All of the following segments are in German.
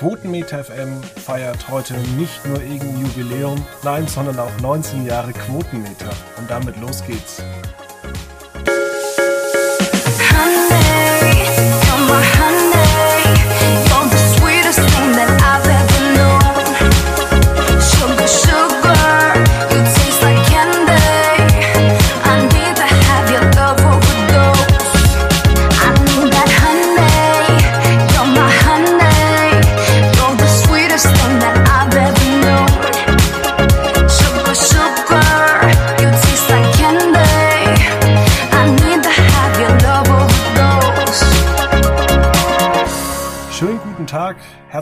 Quotenmeter FM feiert heute nicht nur irgendein Jubiläum, nein, sondern auch 19 Jahre Quotenmeter. Und damit los geht's.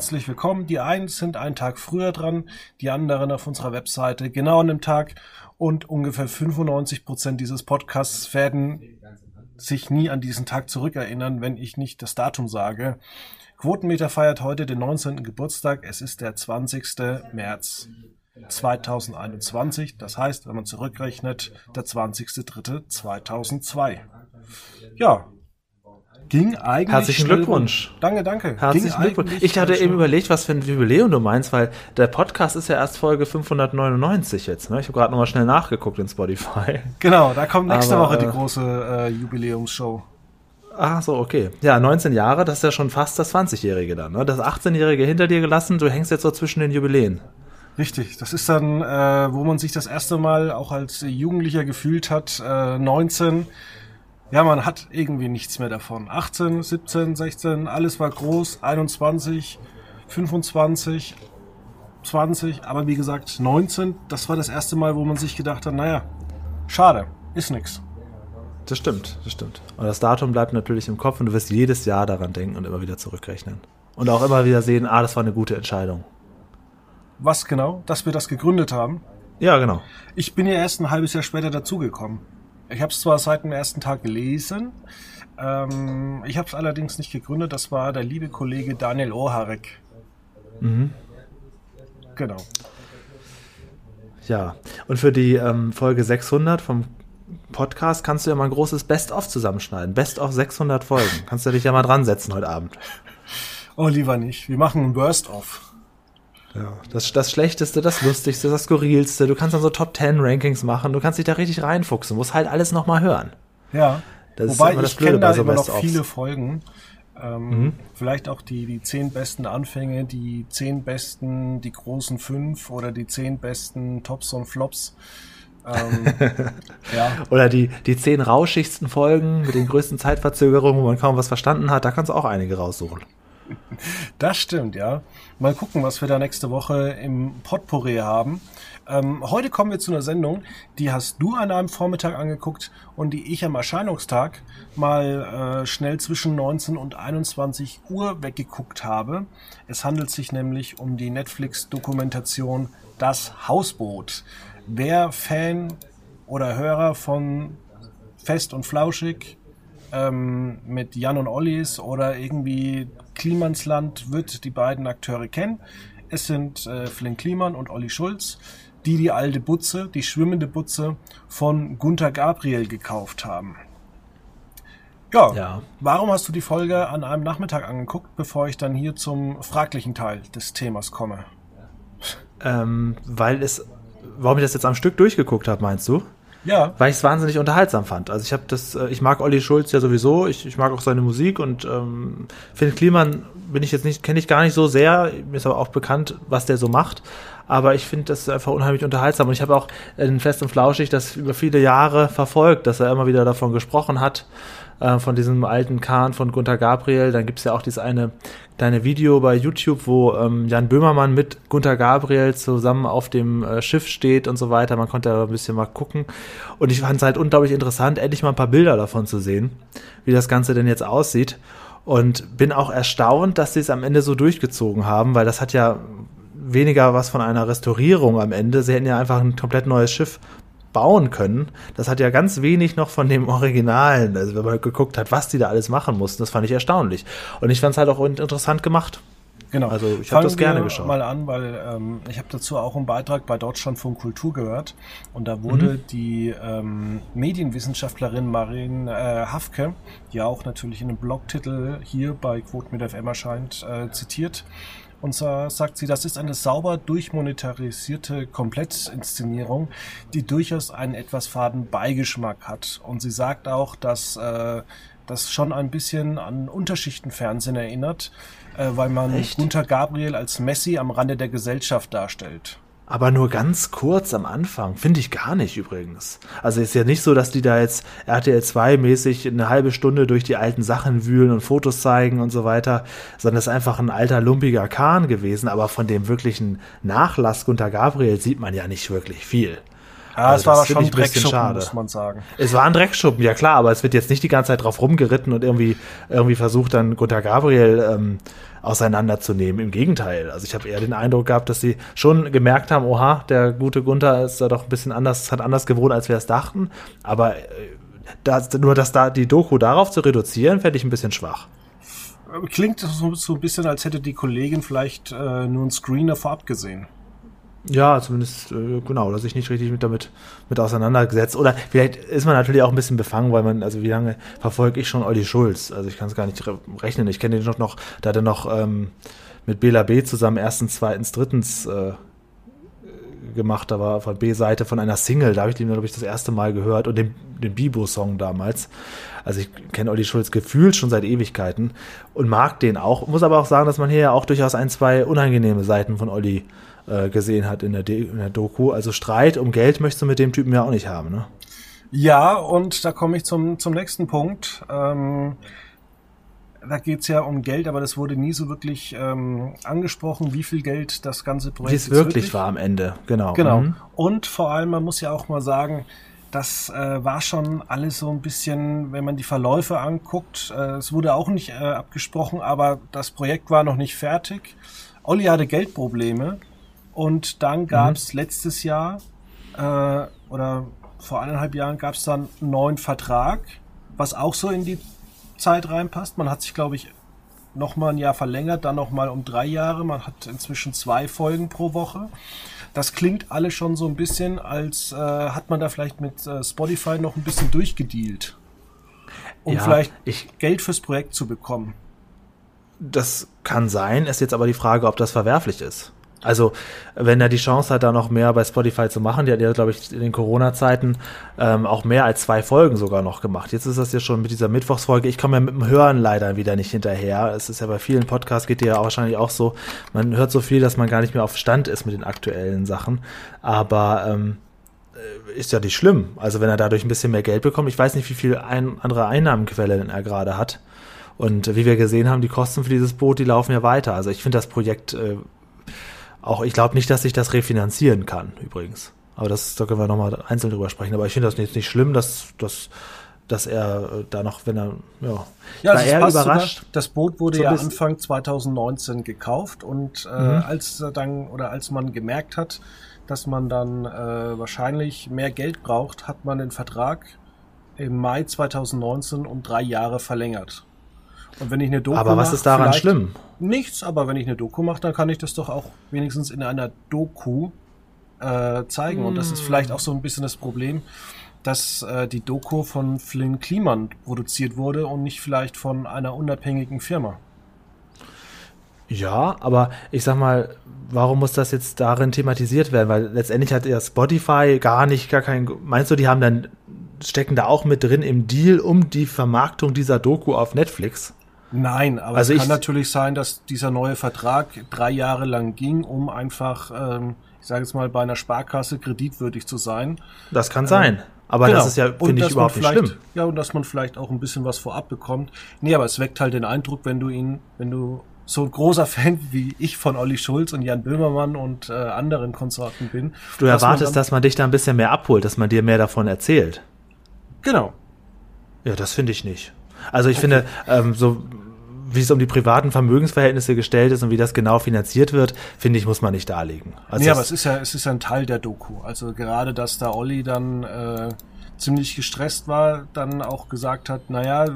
Herzlich willkommen. Die einen sind einen Tag früher dran, die anderen auf unserer Webseite genau an dem Tag und ungefähr 95 Prozent dieses Podcasts werden sich nie an diesen Tag zurückerinnern, wenn ich nicht das Datum sage. Quotenmeter feiert heute den 19. Geburtstag. Es ist der 20. März 2021. Das heißt, wenn man zurückrechnet, der 20.03.2002. Ja, Ging eigentlich. Herzlichen Glückwunsch. Danke, danke. Herzlichen Glückwunsch. Ich hatte eben überlegt, was für ein Jubiläum du meinst, weil der Podcast ist ja erst Folge 599 jetzt. Ne? Ich habe gerade nochmal schnell nachgeguckt in Spotify. Genau, da kommt nächste Aber, Woche die äh, große äh, Jubiläumsshow. Ach so, okay. Ja, 19 Jahre, das ist ja schon fast das 20-Jährige dann. Ne? Das 18-Jährige hinter dir gelassen, du hängst jetzt so zwischen den Jubiläen. Richtig, das ist dann, äh, wo man sich das erste Mal auch als Jugendlicher gefühlt hat, äh, 19 ja, man hat irgendwie nichts mehr davon. 18, 17, 16, alles war groß, 21, 25, 20, aber wie gesagt 19, das war das erste Mal, wo man sich gedacht hat, naja, schade, ist nix. Das stimmt, das stimmt. Und das Datum bleibt natürlich im Kopf und du wirst jedes Jahr daran denken und immer wieder zurückrechnen. Und auch immer wieder sehen, ah, das war eine gute Entscheidung. Was genau? Dass wir das gegründet haben? Ja, genau. Ich bin ja erst ein halbes Jahr später dazugekommen. Ich habe es zwar seit dem ersten Tag gelesen, ähm, ich habe es allerdings nicht gegründet. Das war der liebe Kollege Daniel Oharek. Mhm. Genau. Ja, und für die ähm, Folge 600 vom Podcast kannst du ja mal ein großes Best-of zusammenschneiden. Best-of 600 Folgen. Kannst du dich ja mal dran setzen heute Abend. Oh, lieber nicht. Wir machen ein Burst-Off. Ja, das, das Schlechteste, das Lustigste, das Skurrilste. Du kannst dann so Top 10 Rankings machen. Du kannst dich da richtig reinfuchsen. Musst halt alles nochmal hören. Ja. Das Wobei ich kenne da so immer noch viele Folgen. Ähm, mhm. Vielleicht auch die, die zehn besten Anfänge, die zehn besten, die großen fünf oder die zehn besten Tops und Flops. Ähm, ja. Oder die, die zehn rauschigsten Folgen mit den größten Zeitverzögerungen, wo man kaum was verstanden hat. Da kannst du auch einige raussuchen. Das stimmt, ja. Mal gucken, was wir da nächste Woche im Potpourri haben. Ähm, heute kommen wir zu einer Sendung, die hast du an einem Vormittag angeguckt und die ich am Erscheinungstag mal äh, schnell zwischen 19 und 21 Uhr weggeguckt habe. Es handelt sich nämlich um die Netflix-Dokumentation Das Hausboot. Wer Fan oder Hörer von Fest und Flauschig ähm, mit Jan und Ollis oder irgendwie Klimansland wird die beiden Akteure kennen. Es sind äh, Flynn Kliman und Olli Schulz, die die alte Butze, die schwimmende Butze von Gunther Gabriel gekauft haben. Ja, ja, warum hast du die Folge an einem Nachmittag angeguckt, bevor ich dann hier zum fraglichen Teil des Themas komme? Ähm, weil es, warum ich das jetzt am Stück durchgeguckt habe, meinst du? Ja. Weil ich es wahnsinnig unterhaltsam fand. Also ich habe das, äh, ich mag Olli Schulz ja sowieso, ich, ich mag auch seine Musik und ähm, Finn Kliman bin ich jetzt nicht, kenne ich gar nicht so sehr, mir ist aber auch bekannt, was der so macht. Aber ich finde das einfach unheimlich unterhaltsam. Und ich habe auch in Fest und Flauschig das über viele Jahre verfolgt, dass er immer wieder davon gesprochen hat äh, von diesem alten Kahn von Gunther Gabriel. Dann gibt's ja auch dieses eine kleine Video bei YouTube, wo ähm, Jan Böhmermann mit Gunther Gabriel zusammen auf dem äh, Schiff steht und so weiter. Man konnte da ein bisschen mal gucken. Und ich fand es halt unglaublich interessant, endlich mal ein paar Bilder davon zu sehen, wie das Ganze denn jetzt aussieht. Und bin auch erstaunt, dass sie es am Ende so durchgezogen haben, weil das hat ja weniger was von einer Restaurierung am Ende. Sie hätten ja einfach ein komplett neues Schiff bauen können. Das hat ja ganz wenig noch von dem Originalen, also wenn man geguckt hat, was die da alles machen mussten, das fand ich erstaunlich. Und ich fand es halt auch interessant gemacht. Genau. Also ich habe das gerne geschaut. mal an, weil ähm, ich habe dazu auch einen Beitrag bei Deutschlandfunk Kultur gehört und da wurde mhm. die ähm, Medienwissenschaftlerin Marin äh, Hafke, die auch natürlich in einem Blogtitel hier bei Quote mit FM erscheint, äh, zitiert Und zwar sagt sie, das ist eine sauber durchmonetarisierte Komplettinszenierung, die durchaus einen etwas faden Beigeschmack hat. Und sie sagt auch, dass äh, das schon ein bisschen an Unterschichtenfernsehen erinnert, äh, weil man Echt? Gunther Gabriel als Messi am Rande der Gesellschaft darstellt. Aber nur ganz kurz am Anfang. Finde ich gar nicht übrigens. Also ist ja nicht so, dass die da jetzt RTL 2 mäßig eine halbe Stunde durch die alten Sachen wühlen und Fotos zeigen und so weiter, sondern es ist einfach ein alter lumpiger Kahn gewesen. Aber von dem wirklichen Nachlass Gunter Gabriel sieht man ja nicht wirklich viel. Ja, also es war aber schon ein Dreckschuppen, schade. muss man sagen. Es war ein Dreckschuppen, ja klar, aber es wird jetzt nicht die ganze Zeit drauf rumgeritten und irgendwie, irgendwie versucht dann Gunter Gabriel ähm, auseinanderzunehmen. Im Gegenteil. Also ich habe eher den Eindruck gehabt, dass sie schon gemerkt haben, oha, der gute Gunther ist da doch ein bisschen anders, hat anders gewohnt, als wir es dachten. Aber äh, das, nur das da, die Doku darauf zu reduzieren, fände ich ein bisschen schwach. Klingt so, so ein bisschen, als hätte die Kollegin vielleicht äh, nur einen Screener vorab gesehen. Ja, zumindest, äh, genau, oder sich nicht richtig mit damit mit auseinandergesetzt. Oder vielleicht ist man natürlich auch ein bisschen befangen, weil man, also wie lange verfolge ich schon Olli Schulz? Also ich kann es gar nicht rechnen. Ich kenne den noch, noch, da hat er noch ähm, mit Bela B zusammen erstens, zweitens, drittens äh, gemacht. Da war von B-Seite von einer Single, da habe ich den, glaube ich, das erste Mal gehört und den, den Bibo-Song damals. Also ich kenne Olli Schulz gefühlt schon seit Ewigkeiten und mag den auch. Muss aber auch sagen, dass man hier ja auch durchaus ein, zwei unangenehme Seiten von Olli äh, gesehen hat in der, in der Doku. Also Streit um Geld möchtest du mit dem Typen ja auch nicht haben, ne? Ja, und da komme ich zum, zum nächsten Punkt. Ähm, da geht's ja um Geld, aber das wurde nie so wirklich ähm, angesprochen, wie viel Geld das ganze Projekt wie es wirklich, wirklich war am Ende, genau. Genau. Mhm. Und vor allem, man muss ja auch mal sagen, das äh, war schon alles so ein bisschen, wenn man die Verläufe anguckt, äh, es wurde auch nicht äh, abgesprochen, aber das Projekt war noch nicht fertig. Olli hatte Geldprobleme und dann gab es mhm. letztes Jahr äh, oder vor eineinhalb Jahren gab es dann einen neuen Vertrag, was auch so in die Zeit reinpasst. Man hat sich, glaube ich, noch mal ein Jahr verlängert, dann noch mal um drei Jahre. Man hat inzwischen zwei Folgen pro Woche. Das klingt alles schon so ein bisschen, als äh, hat man da vielleicht mit äh, Spotify noch ein bisschen durchgedealt, um ja, vielleicht ich, Geld fürs Projekt zu bekommen. Das kann sein. Ist jetzt aber die Frage, ob das verwerflich ist. Also, wenn er die Chance hat, da noch mehr bei Spotify zu machen, die hat ja, glaube ich, in den Corona-Zeiten ähm, auch mehr als zwei Folgen sogar noch gemacht. Jetzt ist das ja schon mit dieser Mittwochsfolge. Ich komme ja mit dem Hören leider wieder nicht hinterher. Es ist ja bei vielen Podcasts geht ja wahrscheinlich auch so. Man hört so viel, dass man gar nicht mehr auf Stand ist mit den aktuellen Sachen. Aber ähm, äh, ist ja nicht schlimm. Also, wenn er dadurch ein bisschen mehr Geld bekommt, ich weiß nicht, wie viel ein, andere Einnahmenquellen er gerade hat. Und wie wir gesehen haben, die Kosten für dieses Boot, die laufen ja weiter. Also ich finde das Projekt äh, auch ich glaube nicht, dass ich das refinanzieren kann, übrigens. Aber das, da können wir nochmal einzeln drüber sprechen. Aber ich finde das jetzt nicht schlimm, dass, dass, dass er äh, da noch, wenn er, ja, ja da er überrascht. Sogar, das Boot wurde so ja Anfang 2019 gekauft und äh, mhm. als dann oder als man gemerkt hat, dass man dann äh, wahrscheinlich mehr Geld braucht, hat man den Vertrag im Mai 2019 um drei Jahre verlängert. Und wenn ich eine Doku Aber was ist daran schlimm? Nichts, aber wenn ich eine Doku mache, dann kann ich das doch auch wenigstens in einer Doku äh, zeigen. Mm. Und das ist vielleicht auch so ein bisschen das Problem, dass äh, die Doku von Flynn Kliman produziert wurde und nicht vielleicht von einer unabhängigen Firma. Ja, aber ich sag mal, warum muss das jetzt darin thematisiert werden? Weil letztendlich hat ja Spotify gar nicht, gar kein. Meinst du, die haben dann, stecken da auch mit drin im Deal um die Vermarktung dieser Doku auf Netflix? Nein, aber also es kann natürlich sein, dass dieser neue Vertrag drei Jahre lang ging, um einfach, ähm, ich sage jetzt mal, bei einer Sparkasse kreditwürdig zu sein. Das kann ähm, sein. Aber genau. das ist ja, finde ich, überhaupt nicht schlimm. Ja, und dass man vielleicht auch ein bisschen was vorab bekommt. Nee, aber es weckt halt den Eindruck, wenn du ihn, wenn du so ein großer Fan wie ich von Olli Schulz und Jan Böhmermann und äh, anderen Konsorten bin. Du erwartest, man dann, dass man dich da ein bisschen mehr abholt, dass man dir mehr davon erzählt. Genau. Ja, das finde ich nicht. Also ich okay. finde, ähm, so wie es um die privaten Vermögensverhältnisse gestellt ist und wie das genau finanziert wird, finde ich, muss man nicht darlegen. Also nee, aber es ist ja, es ist ja ein Teil der Doku. Also gerade, dass da Olli dann äh, ziemlich gestresst war, dann auch gesagt hat, naja,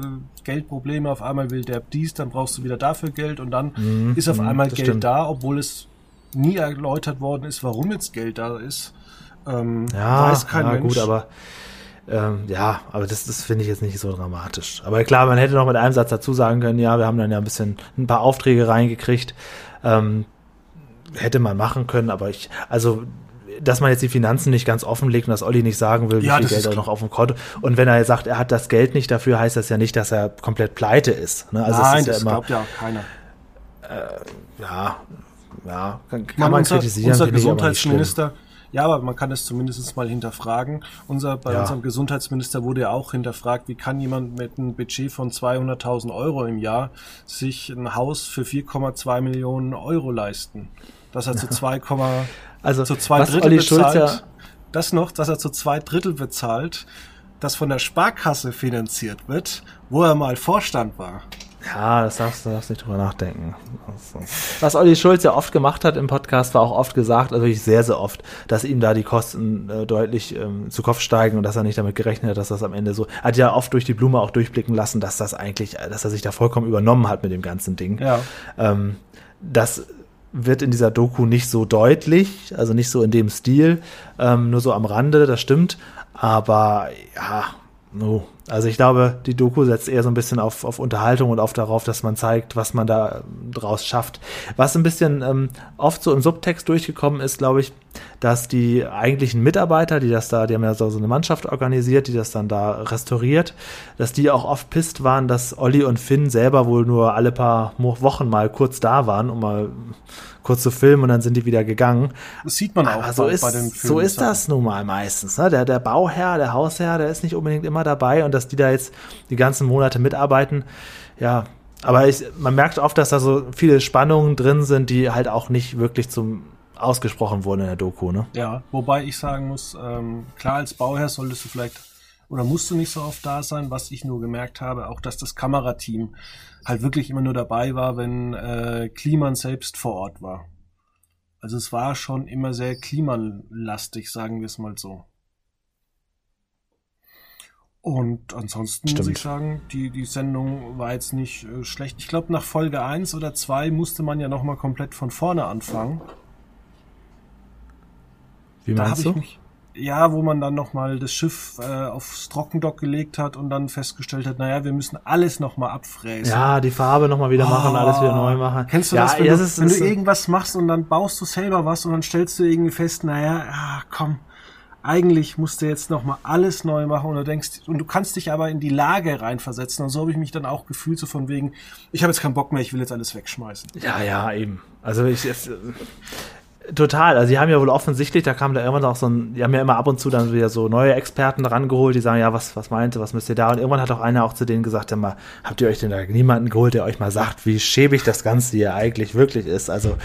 Geldprobleme, auf einmal will der dies, dann brauchst du wieder dafür Geld und dann mhm, ist auf mhm, einmal Geld stimmt. da, obwohl es nie erläutert worden ist, warum jetzt Geld da ist. Ähm, ja, weiß kein ja, Mensch. gut, aber ähm, ja, aber das, das finde ich jetzt nicht so dramatisch. Aber klar, man hätte noch mit einem Satz dazu sagen können, ja, wir haben dann ja ein bisschen ein paar Aufträge reingekriegt. Ähm, hätte man machen können, aber ich, also dass man jetzt die Finanzen nicht ganz offenlegt und dass Olli nicht sagen will, wie Ja, viel Geld er noch auf dem Konto. Und wenn er sagt, er hat das Geld nicht dafür, heißt das ja nicht, dass er komplett pleite ist. Ne? Also Nein, ist das ja immer, glaubt ja auch keiner. ja, ja, kann, kann Man, man unser, kritisieren, unser. Gesundheitsminister, ja, aber man kann es zumindest mal hinterfragen. Unser, bei Ja. unserem Gesundheitsminister wurde ja auch hinterfragt, wie kann jemand mit einem Budget von 200.000 Euro im Jahr sich ein Haus für 4,2 Millionen Euro leisten? Dass er zu 2, Also, zu zwei Drittel bezahlt. ja, das noch, dass er zu zwei Drittel bezahlt, das von der Sparkasse finanziert wird, wo er mal Vorstand war. Ja, das darfst du darfst nicht drüber nachdenken. Also, Was Olli Schulz ja oft gemacht hat im Podcast, war auch oft gesagt, also wirklich sehr, sehr oft, dass ihm da die Kosten äh, deutlich ähm, zu Kopf steigen und dass er nicht damit gerechnet hat, dass das am Ende so. Hat ja oft durch die Blume auch durchblicken lassen, dass das eigentlich, äh, dass er sich da vollkommen übernommen hat mit dem ganzen Ding. Ja. Ähm, das wird in dieser Doku nicht so deutlich, also nicht so in dem Stil, ähm, nur so am Rande, das stimmt. Aber ja, no. Also ich glaube, die Doku setzt eher so ein bisschen auf, auf Unterhaltung und auf darauf, dass man zeigt, was man da ähm, draus schafft. Was ein bisschen ähm, oft so im Subtext durchgekommen ist, glaube ich, dass die eigentlichen Mitarbeiter, die das da, die haben ja so, eine Mannschaft organisiert, die das dann da restauriert, dass die auch oft pisst waren, dass Olli und Finn selber wohl nur alle paar Wochen mal kurz da waren, um mal kurz zu filmen und dann sind die wieder gegangen. Das sieht man auch so bei, ist, bei den so ist das nun mal meistens. Ne? Der, der Bauherr, der Hausherr, der ist nicht unbedingt immer dabei und dass die da jetzt die ganzen Monate mitarbeiten, ja. Aber ich, man merkt oft, dass da so viele Spannungen drin sind, die halt auch nicht wirklich zum ausgesprochen wurden in der Doku. Ne? Ja, wobei ich sagen muss, ähm, klar, als Bauherr solltest du vielleicht oder musst du nicht so oft da sein, was ich nur gemerkt habe, auch dass das Kamerateam halt wirklich immer nur dabei war, wenn äh, Kliman selbst vor Ort war. Also es war schon immer sehr klimalastig, sagen wir es mal so. Und ansonsten muss Stimmt. ich sagen, die, die Sendung war jetzt nicht äh, schlecht. Ich glaube, nach Folge 1 oder 2 musste man ja nochmal komplett von vorne anfangen. Wie Da meinst ich du? mich. Ja, wo man dann nochmal das Schiff äh, aufs Trockendock gelegt hat und dann festgestellt hat, naja, wir müssen alles nochmal abfräsen. Ja, die Farbe nochmal wieder machen, alles wieder neu machen. Oh. Kennst du ja, das, wenn, das du, ist, wenn du irgendwas machst und dann baust du selber was und dann stellst du irgendwie fest, naja, ah, komm, eigentlich musst du jetzt nochmal alles neu machen und du denkst, und du kannst dich aber in die Lage reinversetzen und so habe ich mich dann auch gefühlt, so von wegen, ich habe jetzt keinen Bock mehr, ich will jetzt alles wegschmeißen. Ja, ja, eben. Also ich es, total. Also die haben ja wohl offensichtlich, da kam da irgendwann auch so ein, die haben ja immer ab und zu dann wieder so neue Experten rangeholt, die sagen, ja, was, was meint ihr, was müsst ihr da? Und irgendwann hat auch einer auch zu denen gesagt, ja mal, habt ihr euch denn da niemanden geholt, der euch mal sagt, wie schäbig das Ganze hier eigentlich wirklich ist? Also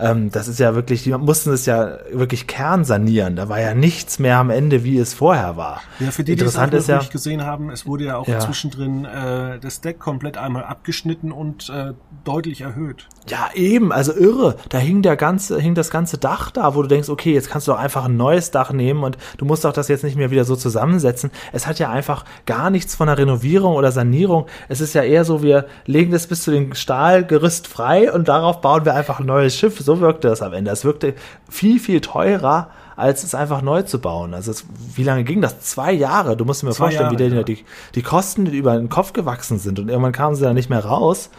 ähm, das ist ja wirklich, die mussten es ja wirklich kernsanieren. Da war ja nichts mehr am Ende, wie es vorher war. Ja, für die, die es auch ist ja, nicht gesehen haben, es wurde ja auch Ja. zwischendrin äh, das Deck komplett einmal abgeschnitten und äh, deutlich erhöht. Ja, eben, also irre. Da hing der ganze, hing das ganze Dach da, wo du denkst, okay, jetzt kannst du doch einfach ein neues Dach nehmen und du musst doch das jetzt nicht mehr wieder so zusammensetzen. Es hat ja einfach gar nichts von einer Renovierung oder Sanierung. Es ist ja eher so, wir legen das bis zu dem Stahlgerüst frei und darauf bauen wir einfach ein neues Schiff. So wirkte das am Ende. Es wirkte viel, viel teurer, als es einfach neu zu bauen. Also es, wie lange ging das? Zwei Jahre. Du musst dir mal Zwei vorstellen, wie Jahre, denen ja. die, die Kosten über den Kopf gewachsen sind und irgendwann kamen sie da nicht mehr raus.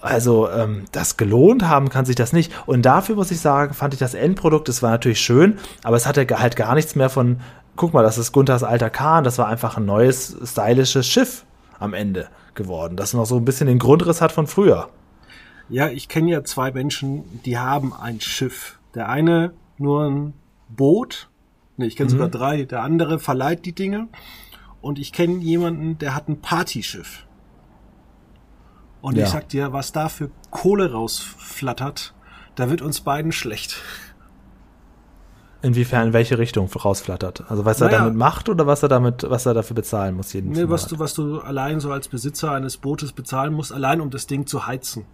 Also ähm, das gelohnt haben kann sich das nicht. Und dafür muss ich sagen, fand ich das Endprodukt, es war natürlich schön, aber es hatte halt gar nichts mehr von, guck mal, das ist Gunthers alter Kahn, das war einfach ein neues, stylisches Schiff am Ende geworden, das noch so ein bisschen den Grundriss hat von früher. Ja, ich kenne ja zwei Menschen, die haben ein Schiff. Der eine nur ein Boot. Ne, ich kenne sogar drei. Der andere verleiht die Dinge. Und ich kenne jemanden, der hat ein Partyschiff. Und Ja. ich sag dir, was da für Kohle rausflattert, da wird uns beiden schlecht. Inwiefern, in welche Richtung rausflattert? Also was er Naja. damit macht oder was er damit, was er dafür bezahlen muss jeden Ne, was Monat? du, was du allein so als Besitzer eines Bootes bezahlen musst, allein um das Ding zu heizen.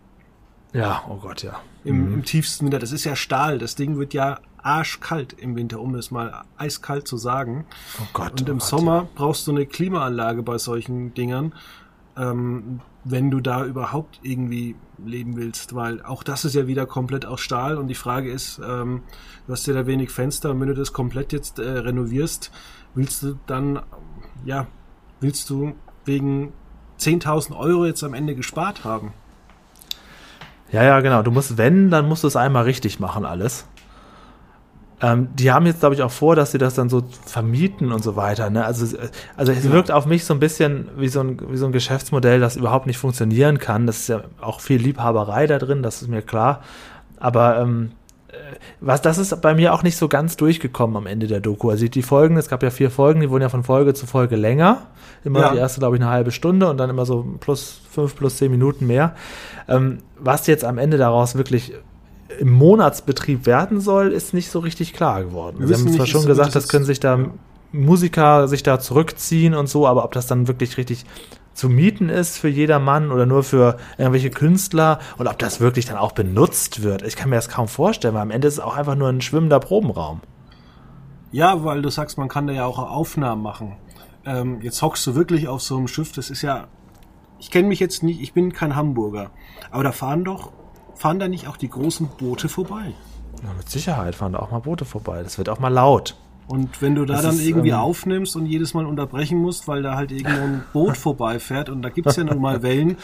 Ja, oh Gott, ja. Im, im tiefsten Winter. Das ist ja Stahl. Das Ding wird ja arschkalt im Winter, um es mal eiskalt zu sagen. Oh Gott. Und oh im Gott, Sommer brauchst du eine Klimaanlage bei solchen Dingern, ähm, wenn du da überhaupt irgendwie leben willst, weil auch das ist ja wieder komplett aus Stahl und die Frage ist, ähm, du hast ja da wenig Fenster und wenn du das komplett jetzt äh, renovierst, willst du dann, ja, willst du wegen 10.000 Euro jetzt am Ende gespart haben? Ja, ja, genau. Du musst, wenn, dann musst du es einmal richtig machen, alles. Ähm, die haben jetzt, glaube ich, auch vor, dass sie das dann so vermieten und so weiter. Ne? Also, also es ja. wirkt auf mich so ein bisschen wie so ein, wie so ein Geschäftsmodell, das überhaupt nicht funktionieren kann. Das ist ja auch viel Liebhaberei da drin, das ist mir klar. Aber ähm, äh, was, das ist bei mir auch nicht so ganz durchgekommen am Ende der Doku. Also die Folgen, es gab ja vier Folgen, die wurden ja von Folge zu Folge länger. Immer ja. die erste, glaube ich, eine halbe Stunde und dann immer so plus fünf, plus zehn Minuten mehr. Ähm, was jetzt am Ende daraus wirklich im Monatsbetrieb werden soll, ist nicht so richtig klar geworden. Wir Sie haben zwar schon gesagt, das können sich da ja. Musiker sich da zurückziehen und so, aber ob das dann wirklich richtig zu mieten ist für jedermann oder nur für irgendwelche Künstler und ob das wirklich dann auch benutzt wird. Ich kann mir das kaum vorstellen, weil am Ende ist es auch einfach nur ein schwimmender Probenraum. Ja, weil du sagst, man kann da ja auch Aufnahmen machen. Ähm, jetzt hockst du wirklich auf so einem Schiff, das ist ja, ich kenne mich jetzt nicht, ich bin kein Hamburger, aber da fahren doch, fahren da nicht auch die großen Boote vorbei? Na, mit Sicherheit fahren da auch mal Boote vorbei. Das wird auch mal laut. Und wenn du da das dann ist, irgendwie ähm, aufnimmst und jedes Mal unterbrechen musst, weil da halt irgendein Boot vorbeifährt und da gibt's ja nun mal Wellen.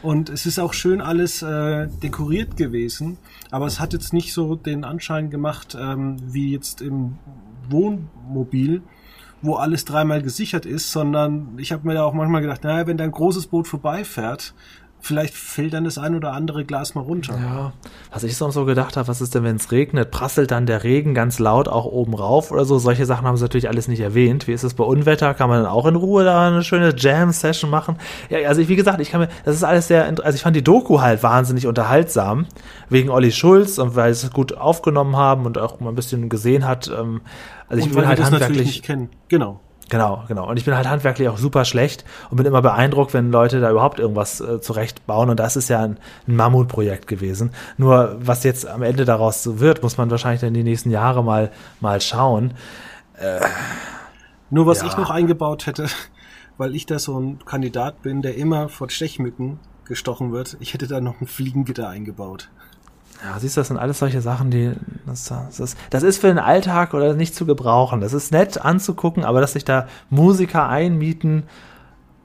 Und es ist auch schön alles äh, dekoriert gewesen, aber es hat jetzt nicht so den Anschein gemacht, ähm, wie jetzt im Wohnmobil, wo alles dreimal gesichert ist, sondern ich habe mir da auch manchmal gedacht, naja, wenn da ein großes Boot vorbeifährt, vielleicht fällt dann das ein oder andere Glas mal runter. Ja, was ich sonst so gedacht habe, was ist denn, wenn es regnet? Prasselt dann der Regen ganz laut auch oben rauf oder so? Solche Sachen haben sie natürlich alles nicht erwähnt. Wie ist es bei Unwetter? Kann man dann auch in Ruhe da eine schöne Jam-Session machen? Ja, also wie gesagt, ich kann mir, das ist alles sehr, also ich fand die Doku halt wahnsinnig unterhaltsam, wegen Olli Schulz und weil sie es gut aufgenommen haben und auch mal ein bisschen gesehen hat. Ähm, also ich und will halt handwerklich. Genau. Genau, genau. Und ich bin halt handwerklich auch super schlecht und bin immer beeindruckt, wenn Leute da überhaupt irgendwas äh, zurechtbauen. Und das ist ja ein, ein, Mammutprojekt gewesen. Nur was jetzt am Ende daraus so wird, muss man wahrscheinlich dann die nächsten Jahre mal, mal schauen. Äh, Nur was ja. ich noch eingebaut hätte, weil ich da so ein Kandidat bin, der immer von Stechmücken gestochen wird, ich hätte da noch ein Fliegengitter eingebaut. Ja, siehst du, das sind alles solche Sachen, die. Das, das, das ist für den Alltag oder nicht zu gebrauchen. Das ist nett anzugucken, aber dass sich da Musiker einmieten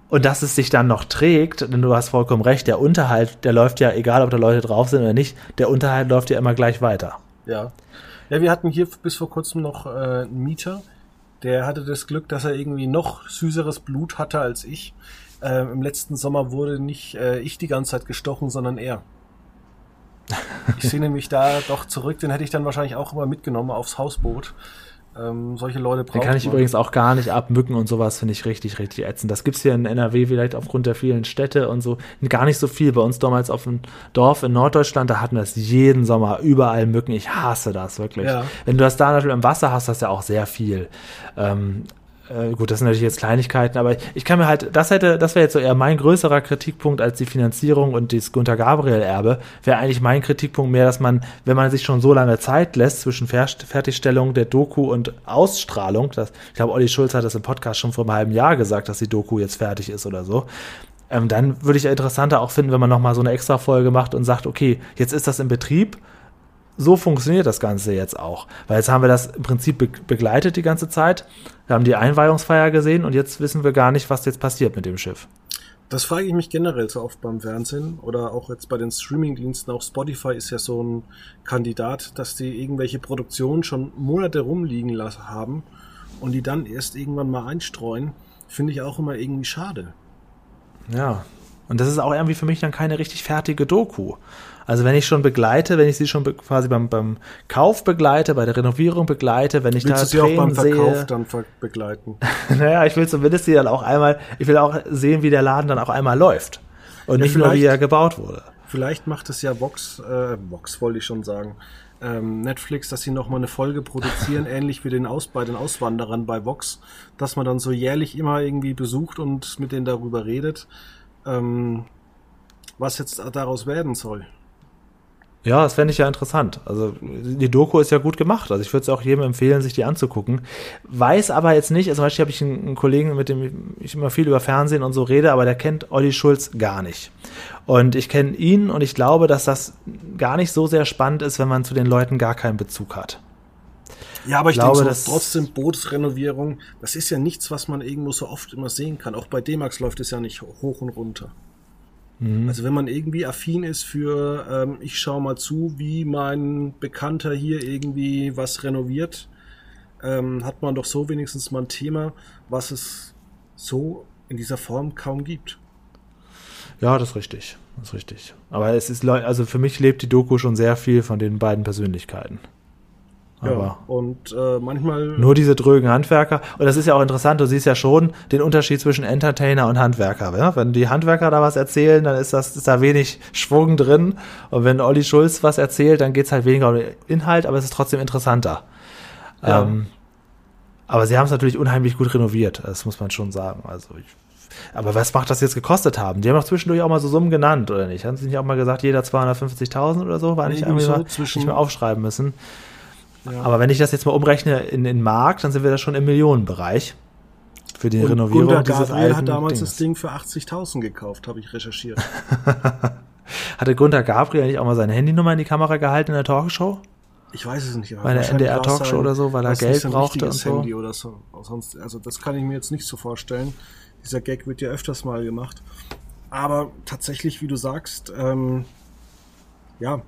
und dass es sich dann noch trägt, denn du hast vollkommen recht, der Unterhalt, der läuft ja, egal ob da Leute drauf sind oder nicht, der Unterhalt läuft ja immer gleich weiter. Ja. Ja, wir hatten hier bis vor kurzem noch äh, einen Mieter, der hatte das Glück, dass er irgendwie noch süßeres Blut hatte als ich. Äh, Im letzten Sommer wurde nicht äh, ich die ganze Zeit gestochen, sondern er. Ich sehe nämlich da doch zurück, den hätte ich dann wahrscheinlich auch immer mitgenommen aufs Hausboot. Ähm, solche Leute brauchen. Den kann ich man. übrigens auch gar nicht abmücken und sowas finde ich richtig, richtig ätzend. Das gibt's hier in NRW vielleicht aufgrund der vielen Städte und so gar nicht so viel. Bei uns damals auf dem Dorf in Norddeutschland, da hatten wir es jeden Sommer überall Mücken. Ich hasse das wirklich. Ja. Wenn du das da natürlich im Wasser hast, hast du ja auch sehr viel. Ähm, äh, gut, das sind natürlich jetzt Kleinigkeiten, aber ich kann mir halt, das hätte, das wäre jetzt so eher mein größerer Kritikpunkt als die Finanzierung und das Gunter Gabriel-Erbe, wäre eigentlich mein Kritikpunkt mehr, dass man, wenn man sich schon so lange Zeit lässt zwischen Fertigstellung der Doku und Ausstrahlung, das, ich glaube, Olli Schulz hat das im Podcast schon vor einem halben Jahr gesagt, dass die Doku jetzt fertig ist oder so, ähm, dann würde ich interessanter auch finden, wenn man nochmal so eine extra Folge macht und sagt, okay, jetzt ist das in Betrieb, so funktioniert das Ganze jetzt auch. Weil jetzt haben wir das im Prinzip be begleitet die ganze Zeit. Wir haben die Einweihungsfeier gesehen und jetzt wissen wir gar nicht, was jetzt passiert mit dem Schiff. Das frage ich mich generell so oft beim Fernsehen oder auch jetzt bei den Streamingdiensten. Auch Spotify ist ja so ein Kandidat, dass die irgendwelche Produktionen schon Monate rumliegen lassen haben und die dann erst irgendwann mal einstreuen. Finde ich auch immer irgendwie schade. Ja, und das ist auch irgendwie für mich dann keine richtig fertige Doku. Also wenn ich schon begleite, wenn ich sie schon quasi beim, beim Kauf begleite, bei der Renovierung begleite, wenn ich Willst da du sie Tränen auch beim Verkauf sehe, dann begleiten? naja, ich will zumindest sie dann auch einmal, ich will auch sehen, wie der Laden dann auch einmal läuft. Und ja, nicht nur, wie er gebaut wurde. Vielleicht macht es ja Vox, äh, Vox wollte ich schon sagen, ähm, Netflix, dass sie nochmal eine Folge produzieren, ähnlich wie den Aus bei den Auswanderern bei Vox, dass man dann so jährlich immer irgendwie besucht und mit denen darüber redet, ähm, was jetzt daraus werden soll. Ja, das fände ich ja interessant. Also die Doku ist ja gut gemacht. Also ich würde es auch jedem empfehlen, sich die anzugucken. Weiß aber jetzt nicht, also zum Beispiel habe ich einen, einen, Kollegen, mit dem ich immer viel über Fernsehen und so rede, aber der kennt Olli Schulz gar nicht. Und ich kenne ihn und ich glaube, dass das gar nicht so sehr spannend ist, wenn man zu den Leuten gar keinen Bezug hat. Ja, aber ich, ich glaube, denke so, trotzdem Bootsrenovierung, das ist ja nichts, was man irgendwo so oft immer sehen kann. Auch bei D-Max läuft es ja nicht hoch und runter. Mhm. Also wenn man irgendwie affin ist für, ähm, ich schaue mal zu, wie mein Bekannter hier irgendwie was renoviert, ähm, hat man doch so wenigstens mal ein Thema, was es so in dieser Form kaum gibt. Ja, das ist richtig. Das ist richtig. Aber es ist, also für mich lebt die Doku schon sehr viel von den beiden Persönlichkeiten. Aber ja, und äh, manchmal. Nur diese drögen Handwerker. Und das ist ja auch interessant, du siehst ja schon den Unterschied zwischen Entertainer und Handwerker. Ja? Wenn die Handwerker da was erzählen, dann ist, das, ist da wenig Schwung drin. Und wenn Olli Schulz was erzählt, dann geht es halt weniger um den Inhalt, aber es ist trotzdem interessanter. Ja. Ähm, aber sie haben es natürlich unheimlich gut renoviert, das muss man schon sagen. Also ich, aber was macht das jetzt gekostet haben? Die haben doch zwischendurch auch mal so Summen genannt, oder nicht? Haben sie nicht auch mal gesagt, jeder 250.000 oder so? War nicht irgendwie so mal, nicht mehr aufschreiben müssen. Ja. Aber wenn ich das jetzt mal umrechne in, in Mark, dann sind wir da schon im Millionenbereich für die Und Renovierung Gunter dieses Gabriel alten hat damals Dings. das Ding für 80.000 gekauft, habe ich recherchiert. Hatte Gunther Gabriel nicht auch mal seine Handynummer in die Kamera gehalten in der Talkshow? Ich weiß es nicht. Bei der NDR Talkshow oder so, weil er Geld brauchte und so. Handy oder so. Sonst, also das kann ich mir jetzt nicht so vorstellen. Dieser Gag wird ja öfters mal gemacht. Aber tatsächlich, wie du sagst, ähm, ja,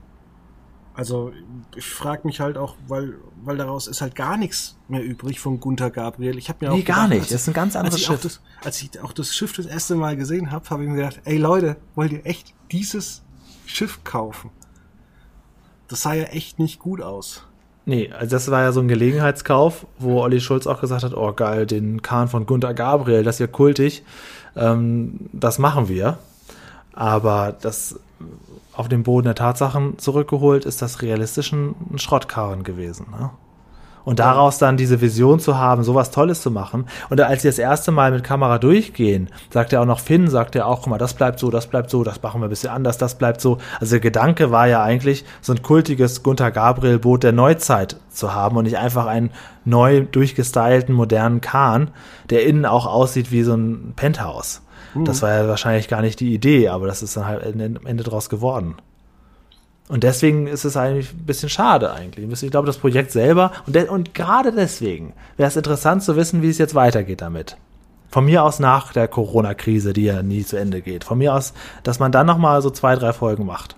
also ich frage mich halt auch, weil, weil daraus ist halt gar nichts mehr übrig von Gunther Gabriel. Ich habe mir nee, auch gar nicht. Das ist ein ganz anderes als Schiff. Das, als ich auch das Schiff das erste Mal gesehen habe, habe ich mir gedacht, ey Leute, wollt ihr echt dieses Schiff kaufen? Das sah ja echt nicht gut aus. Nee, also das war ja so ein Gelegenheitskauf, wo Olli Schulz auch gesagt hat, oh geil, den Kahn von Gunther Gabriel, das ist ja kultig, ähm, das machen wir. Aber das auf den Boden der Tatsachen zurückgeholt, ist das realistisch ein, Schrottkarren gewesen. Ne? Und daraus dann diese Vision zu haben, sowas Tolles zu machen. Und als sie das erste Mal mit Kamera durchgehen, sagt er auch noch Finn, sagt er auch, guck mal, das bleibt so, das bleibt so, das machen wir ein bisschen anders, das bleibt so. Also der Gedanke war ja eigentlich, so ein kultiges Gunther Gabriel Boot der Neuzeit zu haben und nicht einfach einen neu durchgestylten modernen Kahn, der innen auch aussieht wie so ein Penthouse. Mhm. Das war ja wahrscheinlich gar nicht die Idee, aber das ist dann halt am Ende draus geworden. Und deswegen ist es eigentlich ein bisschen schade eigentlich. Ich glaube, das Projekt selber, und, und gerade deswegen wäre es interessant zu wissen, wie es jetzt weitergeht damit. Von mir aus nach der Corona-Krise, die ja nie zu Ende geht. Von mir aus, dass man dann nochmal so zwei, drei Folgen macht.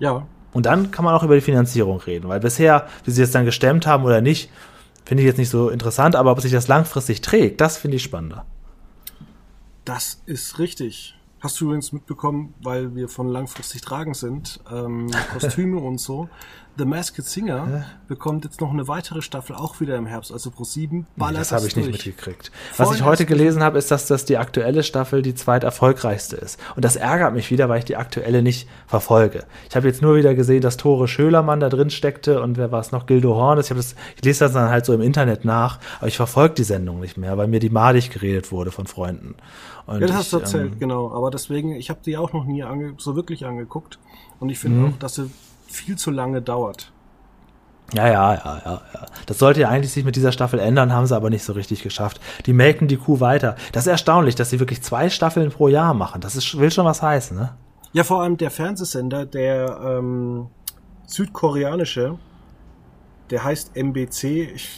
Ja. Und dann kann man auch über die Finanzierung reden, weil bisher, wie sie es dann gestemmt haben oder nicht, finde ich jetzt nicht so interessant, aber ob sich das langfristig trägt, das finde ich spannender. Das ist richtig. Hast du übrigens mitbekommen, weil wir von langfristig tragen sind, ähm, Kostüme und so. The Masked Singer bekommt jetzt noch eine weitere Staffel, auch wieder im Herbst, also Pro 7 ballert nee, Das habe ich durch. nicht mitgekriegt. Was ich heute gelesen habe, ist, dass das die aktuelle Staffel die zweiterfolgreichste ist. Und das ärgert mich wieder, weil ich die aktuelle nicht verfolge. Ich habe jetzt nur wieder gesehen, dass Tore Schölermann da drin steckte und wer war es noch? Gildo Horn. Ich, das, ich lese das dann halt so im Internet nach, aber ich verfolge die Sendung nicht mehr, weil mir die madig geredet wurde von Freunden. Und ja, das hast du erzählt, ähm, genau. Aber deswegen, ich habe die auch noch nie so wirklich angeguckt. Und ich finde mhm. auch, dass sie viel zu lange dauert. Ja, ja, ja, ja, ja. Das sollte ja eigentlich sich mit dieser Staffel ändern, haben sie aber nicht so richtig geschafft. Die melken die Kuh weiter. Das ist erstaunlich, dass sie wirklich zwei Staffeln pro Jahr machen. Das ist, will schon was heißen, ne? Ja, vor allem der Fernsehsender, der ähm, südkoreanische, der heißt MBC. Ich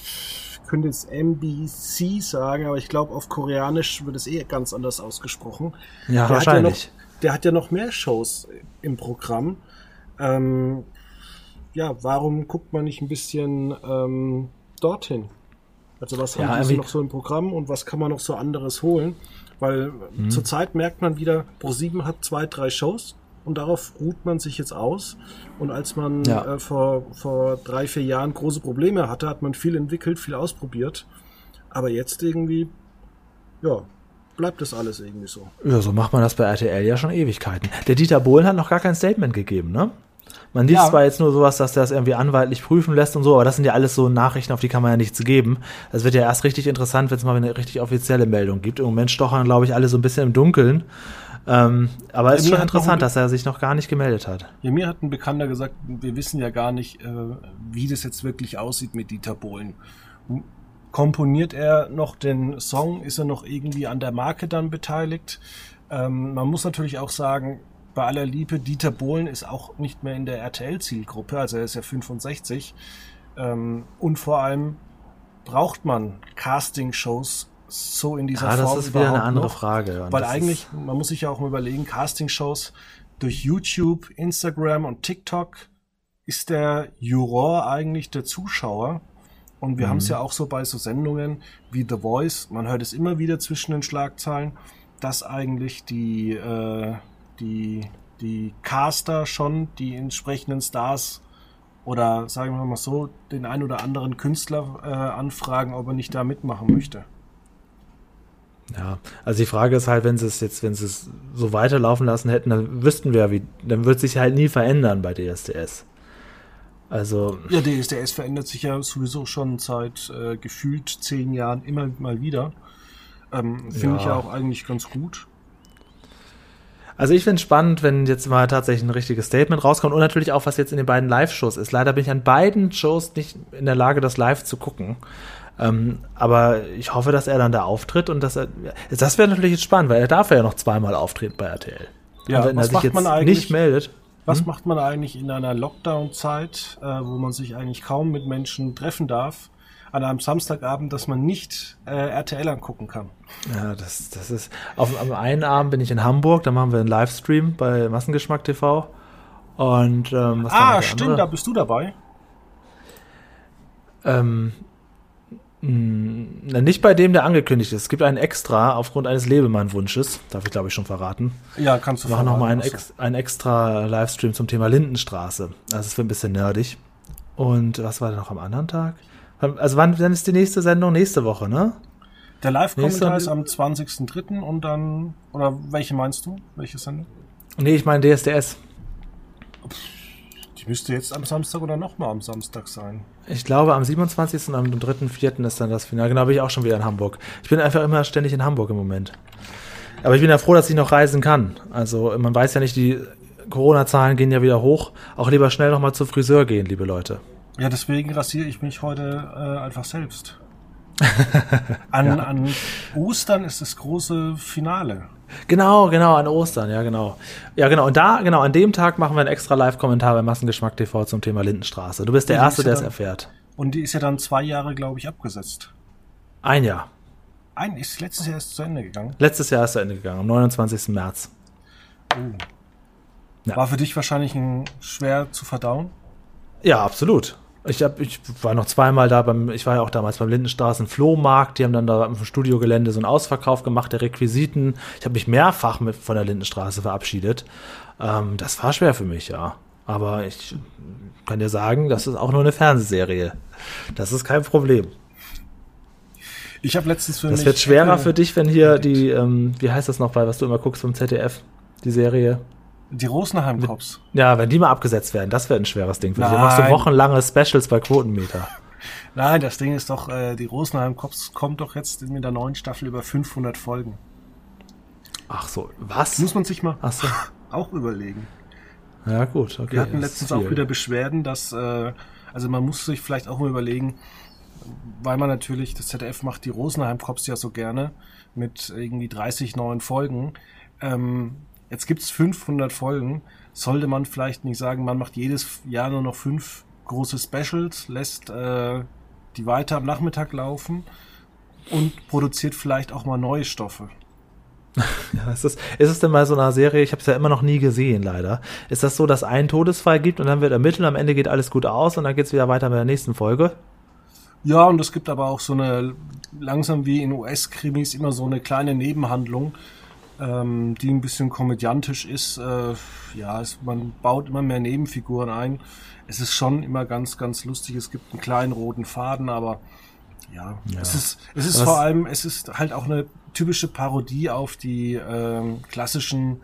könnte jetzt NBC sagen, aber ich glaube, auf Koreanisch wird es eh ganz anders ausgesprochen. Ja, der wahrscheinlich. Hat ja noch, der hat ja noch mehr Shows im Programm. Ähm, ja, warum guckt man nicht ein bisschen ähm, dorthin? Also was haben ja, die noch so im Programm und was kann man noch so anderes holen? Weil mhm. zurzeit merkt man wieder, Pro7 hat zwei, drei Shows und darauf ruht man sich jetzt aus. Und als man ja. äh, vor, vor drei, vier Jahren große Probleme hatte, hat man viel entwickelt, viel ausprobiert. Aber jetzt irgendwie, ja, bleibt das alles irgendwie so. Ja, so macht man das bei RTL ja schon Ewigkeiten. Der Dieter Bohlen hat noch gar kein Statement gegeben, ne? Man liest ja. zwar jetzt nur sowas, dass der das irgendwie anwaltlich prüfen lässt und so, aber das sind ja alles so Nachrichten, auf die kann man ja nichts geben. Es wird ja erst richtig interessant, wenn es mal eine richtig offizielle Meldung gibt. Im Moment stochern, glaube ich, alle so ein bisschen im Dunkeln. Ähm, aber es ist schon interessant, dass er sich noch gar nicht gemeldet hat. Ja, mir hat ein Bekannter gesagt, wir wissen ja gar nicht, äh, wie das jetzt wirklich aussieht mit Dieter Bohlen. Komponiert er noch den Song? Ist er noch irgendwie an der Marke dann beteiligt? Ähm, man muss natürlich auch sagen, bei aller Liebe, Dieter Bohlen ist auch nicht mehr in der RTL-Zielgruppe, also er ist ja 65. Ähm, und vor allem braucht man Casting-Shows so in dieser Ah, das Form ist wieder eine andere noch. Frage. Und Weil das eigentlich, man muss sich ja auch mal überlegen, Castingshows durch YouTube, Instagram und TikTok ist der Juror eigentlich der Zuschauer. Und wir haben es ja auch so bei so Sendungen wie The Voice, man hört es immer wieder zwischen den Schlagzeilen, dass eigentlich die, äh, die, die Caster schon die entsprechenden Stars oder sagen wir mal so, den ein oder anderen Künstler äh, anfragen, ob er nicht da mitmachen möchte. Ja, also die Frage ist halt, wenn sie es jetzt, wenn sie es so weiterlaufen lassen hätten, dann wüssten wir, wie, dann wird sich halt nie verändern bei DSDS. Also, Ja, DSDS verändert sich ja sowieso schon seit äh, gefühlt zehn Jahren immer mal wieder. Ähm, Finde ich Ja. ja auch eigentlich ganz gut. also ich finde es spannend, wenn jetzt mal tatsächlich ein richtiges Statement rauskommt und natürlich auch, was jetzt in den beiden Live-Shows ist. Leider bin ich an beiden Shows nicht in der Lage, das live zu gucken. Ähm, aber ich hoffe, dass er dann da auftritt und dass er, das wäre natürlich jetzt spannend, weil er darf ja noch zweimal auftreten bei RTL. Ja, und wenn was er sich macht jetzt man eigentlich? nicht meldet, Was macht man eigentlich in einer Lockdown-Zeit, äh, wo man sich eigentlich kaum mit Menschen treffen darf, an einem Samstagabend, dass man nicht äh, RTL angucken kann? Ja, das, das ist. Auf, am einen Abend bin ich in Hamburg, da machen wir einen Livestream bei Massengeschmack TV. Und ähm, was Ah, stimmt, andere? da bist du dabei. Ähm, nicht bei dem, der angekündigt ist. Es gibt einen extra aufgrund eines Lebemann-Wunsches, darf ich glaube ich schon verraten. Ja, kannst du Wir machen nochmal einen, verraten, ex, einen extra Livestream zum Thema Lindenstraße. Das ist für ein bisschen nerdig. Und was war denn noch am anderen Tag? Also wann, wann ist die nächste Sendung? Nächste Woche, ne? Der Live-Kommentar ist am 20.03. und dann, oder welche meinst du? Welche Sendung? Nee, ich meine DSDS. Die müsste jetzt am Samstag oder nochmal am Samstag sein. Ich glaube, am 27. und am 3.4. ist dann das Finale. Genau, bin ich auch schon wieder in Hamburg. Ich bin einfach immer ständig in Hamburg im Moment. Aber ich bin ja froh, dass ich noch reisen kann. Also, man weiß ja nicht, die Corona-Zahlen gehen ja wieder hoch. Auch lieber schnell nochmal zum Friseur gehen, liebe Leute. Ja, deswegen rasiere ich mich heute äh, einfach selbst. An, an Ostern ist das große Finale. Genau, genau, an Ostern, ja, genau. Ja, genau. Und da, genau, an dem Tag machen wir einen extra Live-Kommentar bei Massengeschmack TV zum Thema Lindenstraße. Du bist der die Erste, ja der es erfährt. Und die ist ja dann zwei Jahre, glaube ich, abgesetzt. Ein Jahr. Ein ist letztes Jahr erst zu Ende gegangen. Letztes Jahr ist zu Ende gegangen, am 29. März. Ja. War für dich wahrscheinlich ein, schwer zu verdauen. Ja, absolut. Ich, hab, ich war noch zweimal da beim, ich war ja auch damals beim Lindenstraßen Flohmarkt, die haben dann da im Studiogelände so einen Ausverkauf gemacht der Requisiten. Ich habe mich mehrfach mit, von der Lindenstraße verabschiedet. Ähm, das war schwer für mich, ja. Aber ich kann dir sagen, das ist auch nur eine Fernsehserie. Das ist kein Problem. Ich habe letztens für Das mich wird schwerer für dich, wenn hier die, ähm, wie heißt das noch bei, was du immer guckst vom ZDF, die Serie. Die Rosenheim Cops. Ja, wenn die mal abgesetzt werden, das wird ein schweres Ding für dich. Da machst du wochenlange Specials bei Quotenmeter. Nein, das Ding ist doch, äh, die Rosenheim Cops kommt doch jetzt in der neuen Staffel über 500 Folgen. Ach so, was? Muss man sich mal so. auch überlegen. Ja, gut, okay. Wir hatten letztens auch wieder Beschwerden, dass, äh, also man muss sich vielleicht auch mal überlegen, weil man natürlich, das ZDF macht die Rosenheim Cops ja so gerne mit irgendwie 30 neuen Folgen. Ähm, jetzt gibt's 500 Folgen. Sollte man vielleicht nicht sagen, man macht jedes Jahr nur noch fünf große Specials, lässt äh, die weiter am Nachmittag laufen und produziert vielleicht auch mal neue Stoffe. Ja, ist, es, ist es denn mal so eine Serie, ich habe es ja immer noch nie gesehen, leider. Ist das so, dass einen Todesfall gibt und dann wird ermittelt, am Ende geht alles gut aus und dann geht's wieder weiter mit der nächsten Folge? Ja, und es gibt aber auch so eine, langsam wie in US-Krimis, immer so eine kleine Nebenhandlung, ähm, die ein bisschen komödiantisch ist. Äh, ja, es, man baut immer mehr Nebenfiguren ein. Es ist schon immer ganz, ganz lustig. Es gibt einen kleinen roten Faden, aber ja, es ist, es ist Was- vor allem, es ist halt auch eine typische Parodie auf die ähm, klassischen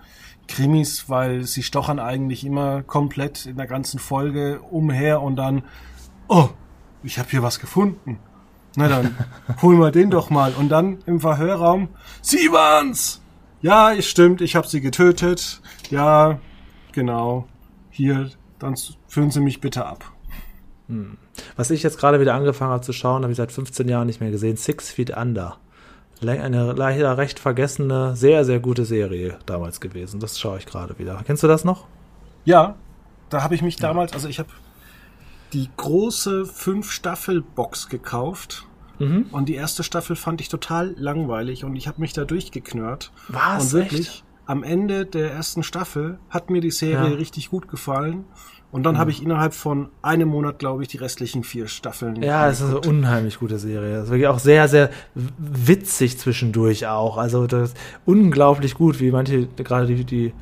Krimis, weil sie stochern eigentlich immer komplett in der ganzen Folge umher und dann, oh, ich habe hier was gefunden. Na dann, holen wir den doch mal. Und dann im Verhörraum, Sie waren's! Ja, es stimmt, ich habe sie getötet. Ja, genau. Hier, dann führen Sie mich bitte ab. Was ich jetzt gerade wieder angefangen habe zu schauen, habe ich seit 15 Jahren nicht mehr gesehen, Six Feet Under. Eine leider recht vergessene, sehr, sehr gute Serie damals gewesen. Das schaue ich gerade wieder. Kennst du das noch? Ja, da habe ich mich damals, also ich habe die große Fünf-Staffel-Box gekauft Mhm. Und die erste Staffel fand ich total langweilig und ich habe mich da durchgeknurrt. Was? Und wirklich, echt? am Ende der ersten Staffel hat mir die Serie ja. richtig gut gefallen. Und dann mhm. habe ich innerhalb von einem Monat, glaube ich, die restlichen vier Staffeln. Ja, es ist eine unheimlich gute Serie. Es ist wirklich auch sehr, sehr witzig zwischendurch auch. Also das ist unglaublich gut, wie manche, gerade die, die,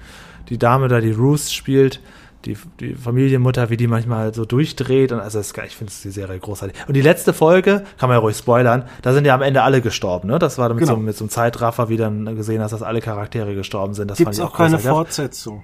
die Dame da, die Ruth spielt, die, die Familienmutter, wie die manchmal so durchdreht. Und also ist, ich finde die Serie großartig. Und die letzte Folge, kann man ja ruhig spoilern, da sind ja am Ende alle gestorben. Ne? Das war mit, genau. so, mit so einem Zeitraffer, wie dann gesehen hast, dass alle Charaktere gestorben sind. Das Gibt's fand ich auch, auch keine Fortsetzung.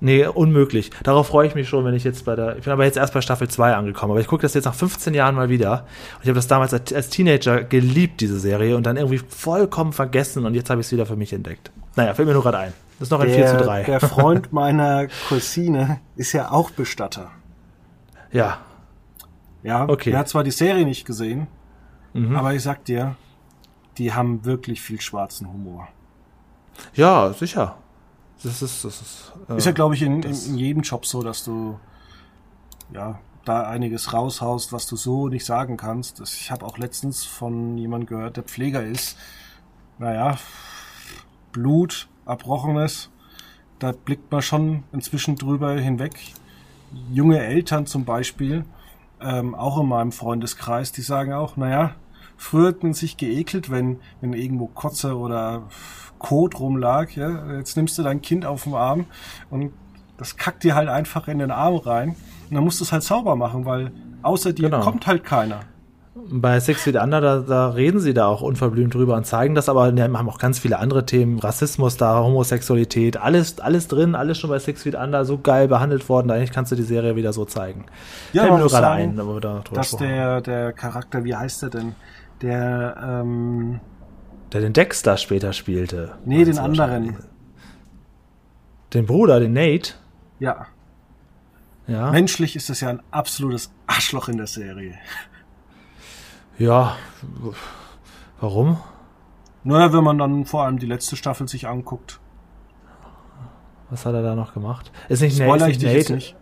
Nee, unmöglich. Darauf freue ich mich schon, wenn ich jetzt bei der. Ich bin aber jetzt erst bei Staffel 2 angekommen, aber ich gucke das jetzt nach 15 Jahren mal wieder. Und ich habe das damals als, als, Teenager geliebt, diese Serie, und dann irgendwie vollkommen vergessen und jetzt habe ich es wieder für mich entdeckt. Naja, fällt mir nur gerade ein. Das ist noch ein der, 4 zu 3. Der Freund meiner Cousine ist ja auch Bestatter. Ja. Ja, okay. Er hat zwar die Serie nicht gesehen, mhm. aber ich sag dir, die haben wirklich viel schwarzen Humor. Ja, sicher. Das ist, das ist, äh, ist ja, glaube ich, in, in, in, jedem Job so, dass du ja da einiges raushaust, was du so nicht sagen kannst. Ich habe auch letztens von jemandem gehört, der Pfleger ist. Naja, Blut, Erbrochenes, da blickt man schon inzwischen drüber hinweg. Junge Eltern zum Beispiel, ähm, auch in meinem Freundeskreis, die sagen auch, naja, früher hat man sich geekelt, wenn, wenn irgendwo Kotze oder Kot rumlag. Ja? Jetzt nimmst du dein Kind auf den Arm und das kackt dir halt einfach in den Arm rein. Und dann musst du es halt sauber machen, weil außer dir genau. kommt halt keiner. Bei Six Feet Under, da, da, reden sie da auch unverblümt drüber und zeigen das, aber die haben auch ganz viele andere Themen, Rassismus da, Homosexualität, alles, alles drin, alles schon bei Six Feet Under so geil behandelt worden, eigentlich kannst du die Serie wieder so zeigen. Ja, Fällt mir nur gerade ein, aber da dass der, der Charakter, wie heißt der denn? Der, ähm, der den Dexter später spielte. Nee, den anderen. Den Bruder, den Nate? Ja. Ja. Menschlich ist das ja ein absolutes Arschloch in der Serie. Ja. Warum? Naja, wenn man dann vor allem die letzte Staffel sich anguckt. Was hat er da noch gemacht? Ist nicht, Spoiler ist nicht Nate? Nicht.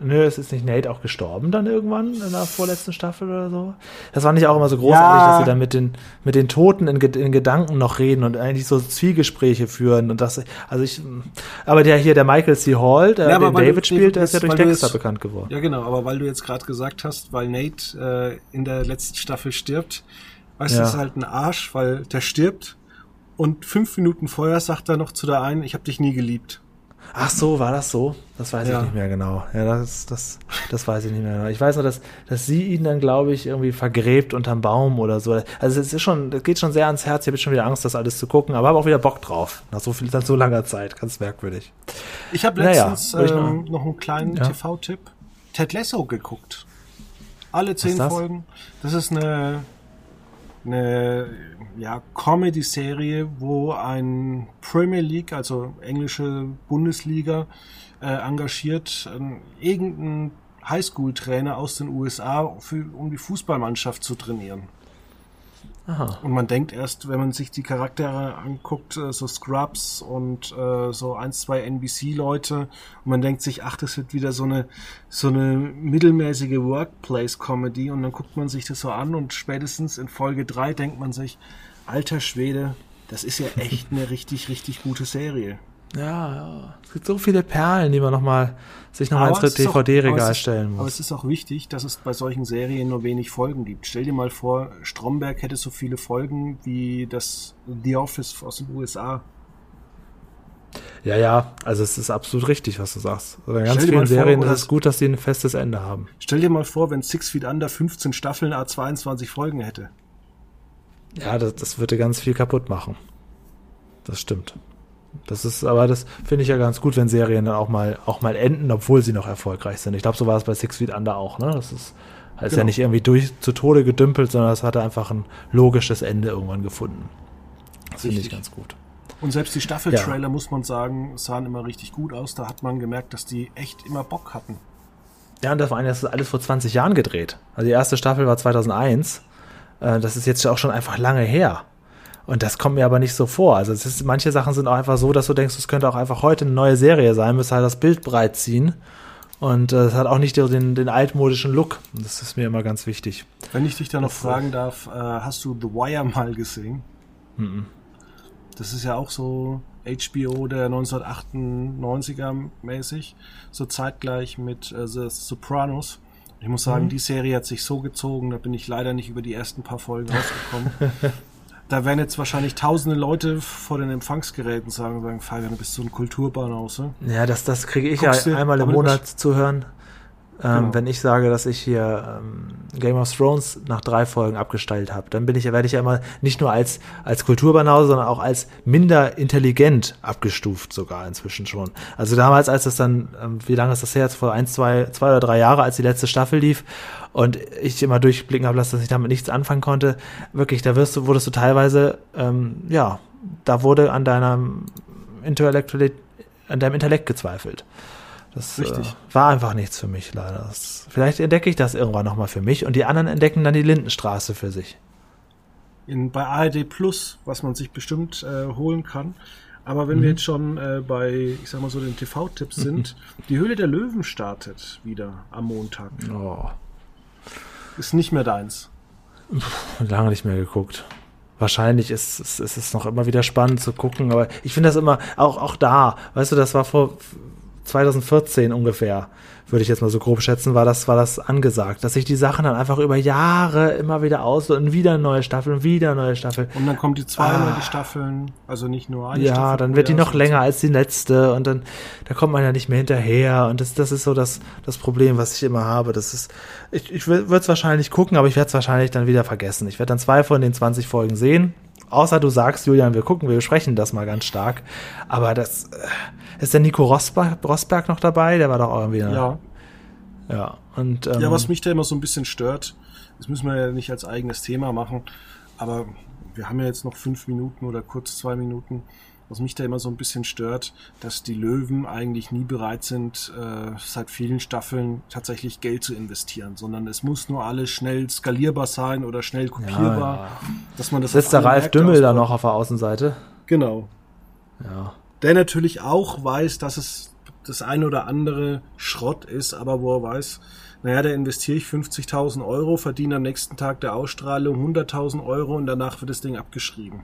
Nö, es ist nicht Nate auch gestorben dann irgendwann in der vorletzten Staffel oder so? Das war nicht auch immer so großartig, ja. dass sie dann mit den, mit den Toten in, in, Gedanken noch reden und eigentlich so Zwiegespräche führen und das, also ich, aber der hier, der Michael C. Hall, der ja, den David du, spielt, der ist ja durch Dexter jetzt, bekannt geworden. Ja, genau, aber weil du jetzt gerade gesagt hast, weil Nate äh, in der letzten Staffel stirbt, weißt du, ja. das ist halt ein Arsch, weil der stirbt und fünf Minuten vorher sagt er noch zu der einen, ich habe dich nie geliebt. Ach so, war das so? Das weiß ja. ich nicht mehr genau. Ja, das, das, das weiß ich nicht mehr genau. Ich weiß nur, dass, dass sie ihn dann, glaube ich, irgendwie vergräbt unterm Baum oder so. Also es ist schon, das geht schon sehr ans Herz. Ich habe jetzt schon wieder Angst, das alles zu gucken, aber habe auch wieder Bock drauf. Nach so viel, nach so langer Zeit. Ganz merkwürdig. Ich habe letztens naja, ähm, noch einen kleinen ja. TV-Tipp. Ted Lasso geguckt. Alle zehn Folgen. Das ist eine eine ja, Comedy-Serie, wo ein Premier League, also englische Bundesliga, äh, engagiert äh, irgendein Highschool-Trainer aus den USA, für, um die Fußballmannschaft zu trainieren. Aha. Und man denkt erst, wenn man sich die Charaktere anguckt, äh, so Scrubs und äh, so ein, zwei NBC-Leute, und man denkt sich, ach, das wird wieder so eine, so eine mittelmäßige Workplace-Comedy, und dann guckt man sich das so an und spätestens in Folge drei denkt man sich, alter Schwede, das ist ja echt eine richtig, richtig gute Serie. Ja, ja. Es gibt so viele Perlen, die man noch mal, sich nochmal ins DVD-Regal stellen muss. Aber es ist auch wichtig, dass es bei solchen Serien nur wenig Folgen gibt. Stell dir mal vor, Stromberg hätte so viele Folgen wie das The Office aus den USA. Ja, ja, also es ist absolut richtig, was du sagst. Also in ganz vielen Serien vor, ist es gut, dass sie ein festes Ende haben. Stell dir mal vor, wenn Six Feet Under 15 Staffeln A22 Folgen hätte. Ja, das, das würde ganz viel kaputt machen. Das stimmt. Das ist, aber das finde ich ja ganz gut, wenn Serien dann auch mal, auch mal enden, obwohl sie noch erfolgreich sind. Ich glaube, so war es bei Six Feet Under auch, ne? Das ist, ist genau. ja nicht irgendwie durch zu Tode gedümpelt, sondern es hatte einfach ein logisches Ende irgendwann gefunden. Das finde ich ganz gut. Und selbst die Staffeltrailer, ja. muss man sagen, sahen immer richtig gut aus. Da hat man gemerkt, dass die echt immer Bock hatten. Ja, und das war das alles vor 20 Jahren gedreht. Also die erste Staffel war 2001. Äh, das ist jetzt auch schon einfach lange her. Und das kommt mir aber nicht so vor. Also es ist, manche Sachen sind auch einfach so, dass du denkst, es könnte auch einfach heute eine neue Serie sein, müsste halt das Bild breit ziehen Und äh, es hat auch nicht den, den altmodischen Look. Das ist mir immer ganz wichtig. Wenn ich dich da noch das, fragen darf, äh, hast du The Wire mal gesehen? Mhm. Das ist ja auch so HBO der 1998er mäßig, so zeitgleich mit äh, The Sopranos. Ich muss sagen, mhm. die Serie hat sich so gezogen, da bin ich leider nicht über die ersten paar Folgen rausgekommen. da werden jetzt wahrscheinlich tausende Leute vor den Empfangsgeräten sagen, sagen, Fabian, du bist so ein Kulturbahnhaus. Ne? Ja, das, das kriege ich Guckst ja einmal im Monat zu hören. Ähm, genau. Wenn ich sage, dass ich hier ähm, Game of Thrones nach drei Folgen abgestellt habe, dann bin ich, werde ich ja immer nicht nur als, als Kulturbanause, sondern auch als minder intelligent abgestuft sogar inzwischen schon. Also damals, als es dann, ähm, wie lange ist das her? Jetzt vor ein, zwei, zwei oder drei Jahre, als die letzte Staffel lief und ich immer durchblicken habe lassen, dass ich damit nichts anfangen konnte. Wirklich, da wirst du, wurdest du teilweise, ähm, ja, da wurde an deinem Intellekt, an deinem Intellekt gezweifelt. Das äh, war einfach nichts für mich leider. Das, vielleicht entdecke ich das irgendwann nochmal für mich und die anderen entdecken dann die Lindenstraße für sich. In, bei ARD Plus, was man sich bestimmt äh, holen kann. Aber wenn mhm. wir jetzt schon äh, bei, ich sag mal so, den TV-Tipps sind, die Höhle der Löwen startet wieder am Montag. Oh. Ist nicht mehr deins. Puh, lange nicht mehr geguckt. Wahrscheinlich ist, ist, ist es noch immer wieder spannend zu gucken, aber ich finde das immer, auch, auch da, weißt du, das war vor 2014 ungefähr, würde ich jetzt mal so grob schätzen, war das, war das angesagt, dass sich die Sachen dann einfach über Jahre immer wieder aus und wieder eine neue Staffel und wieder neue Staffel. Und dann kommen die zwei ah. neue Staffeln, also nicht nur eine Ja, Staffel dann wird die noch länger als die letzte und dann, da kommt man ja nicht mehr hinterher und das, das ist so das, das Problem, was ich immer habe. Das ist, ich, ich würde es wahrscheinlich gucken, aber ich werde es wahrscheinlich dann wieder vergessen. Ich werde dann zwei von den 20 Folgen sehen, außer du sagst, Julian, wir gucken, wir besprechen das mal ganz stark. Aber das, äh, ist der Nico Rosberg, Rosberg noch dabei? Der war doch irgendwie. Ja. Ja, und. Ähm, ja, was mich da immer so ein bisschen stört, das müssen wir ja nicht als eigenes Thema machen, aber wir haben ja jetzt noch fünf Minuten oder kurz zwei Minuten. Was mich da immer so ein bisschen stört, dass die Löwen eigentlich nie bereit sind, äh, seit vielen Staffeln tatsächlich Geld zu investieren, sondern es muss nur alles schnell skalierbar sein oder schnell kopierbar. Ja, ja. Dass man das Sitzt der Ralf Dümmel da noch auf der Außenseite? Genau. Ja der natürlich auch weiß, dass es das eine oder andere Schrott ist, aber wo er weiß, naja, da investiere ich 50.000 Euro, verdiene am nächsten Tag der Ausstrahlung 100.000 Euro und danach wird das Ding abgeschrieben.